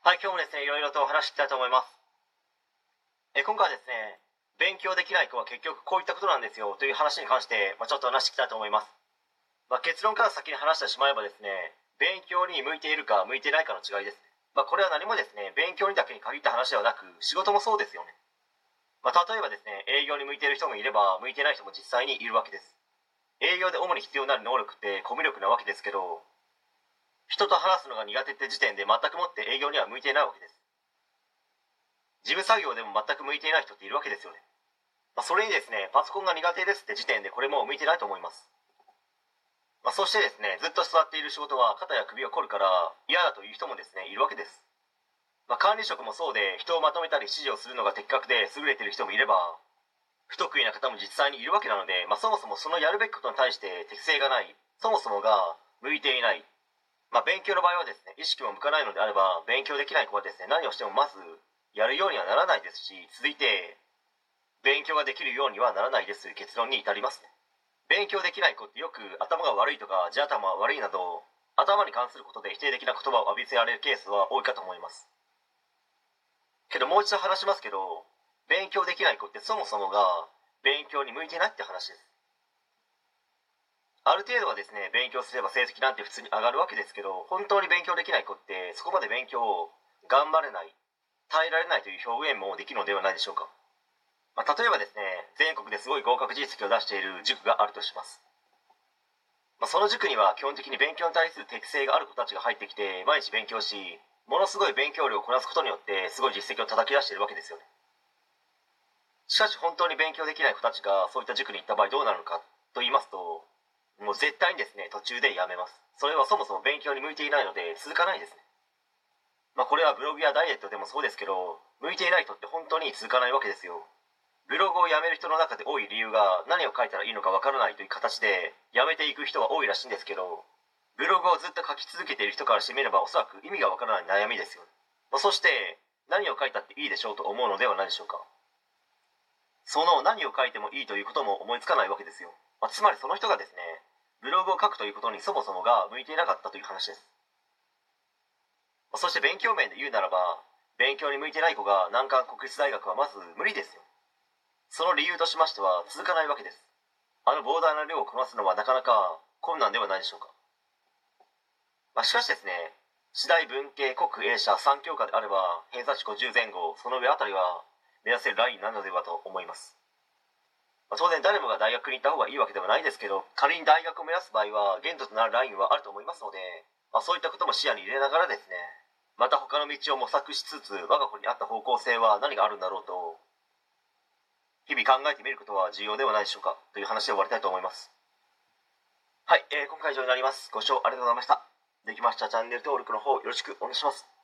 はい、今日もですね、いろいろとお話ししたいと思います。え今回はですね、勉強できない子は結局こういったことなんですよという話に関して、まあ、ちょっと話していきたいと思います。まあ、結論から先に話してしまえばですね、勉強に向いているか向いてないかの違いです。まあ、これは何もですね、勉強にだけに限った話ではなく、仕事もそうですよね。ま、例えばですね、営業に向いている人もいれば、向いてない人も実際にいるわけです。営業で主に必要になる能力ってコミュ力なわけですけど、人と話すのが苦手って時点で全くもって営業には向いていないわけです。事務作業でも全く向いていない人っているわけですよね。まあ、それにですね、パソコンが苦手ですって時点でこれも向いてないと思います。まあ、そしてですね、ずっと座っている仕事は肩や首が凝るから嫌だという人もですね、いるわけです。まあ、管理職もそうで人をまとめたり指示をするのが的確で優れている人もいれば、不得意な方も実際にいるわけなので、まあ、そもそもそのやるべきことに対して適性がない、そもそもが向いていない、まあ、勉強の場合はですね、意識も向かないのであれば、勉強できない子はですね、何をしてもまずやるようにはならないですし、続いて、勉強ができるようにはならないですという結論に至りますね。勉強できない子ってよく頭が悪いとか、地頭悪いなど、頭に関することで否定的な言葉を浴びせられるケースは多いかと思います。けどもう一度話しますけど、勉強できない子ってそもそもが勉強に向いてないって話です。ある程度はですね勉強すれば成績なんて普通に上がるわけですけど本当に勉強できない子ってそこまで勉強を頑張れない耐えられないという表現もできるのではないでしょうか、まあ、例えばですね全国ですごい合格実績を出している塾があるとします、まあ、その塾には基本的に勉強に対する適性がある子たちが入ってきて毎日勉強しものすごい勉強量をこなすことによってすごい実績を叩き出しているわけですよね。しかし本当に勉強できない子たちがそういった塾に行った場合どうなるのかと言いますともう絶対にですね、途中でやめます。それはそもそも勉強に向いていないので続かないですね。まあこれはブログやダイエットでもそうですけど、向いていない人って本当に続かないわけですよ。ブログをやめる人の中で多い理由が何を書いたらいいのかわからないという形でやめていく人は多いらしいんですけど、ブログをずっと書き続けている人からしてみればおそらく意味がわからない悩みですよ。まあ、そして何を書いたっていいでしょうと思うのではないでしょうか。その何を書いてもいいということも思いつかないわけですよ。まあ、つまりその人がですね、ブログを書くということにそもそもが向いていなかったという話です。そして勉強面で言うならば、勉強に向いてない子が難関国立大学はまず無理ですよ。その理由としましては続かないわけです。あの膨大な量をこなすのはなかなか困難ではないでしょうか。まあ、しかしですね、次第文系国英社3教科であれば偏差値50前後その上あたりは目指せるラインなのではと思いますまあ、当然誰もが大学に行った方がいいわけではないですけど仮に大学を目指す場合は限度となるラインはあると思いますので、まあ、そういったことも視野に入れながらですねまた他の道を模索しつつ我が子に合った方向性は何があるんだろうと日々考えてみることは重要ではないでしょうかという話で終わりたいと思います。はい、えー、今回以上になります。ご視聴ありがとうございました。できましたチャンネル登録の方よろしくお願いします。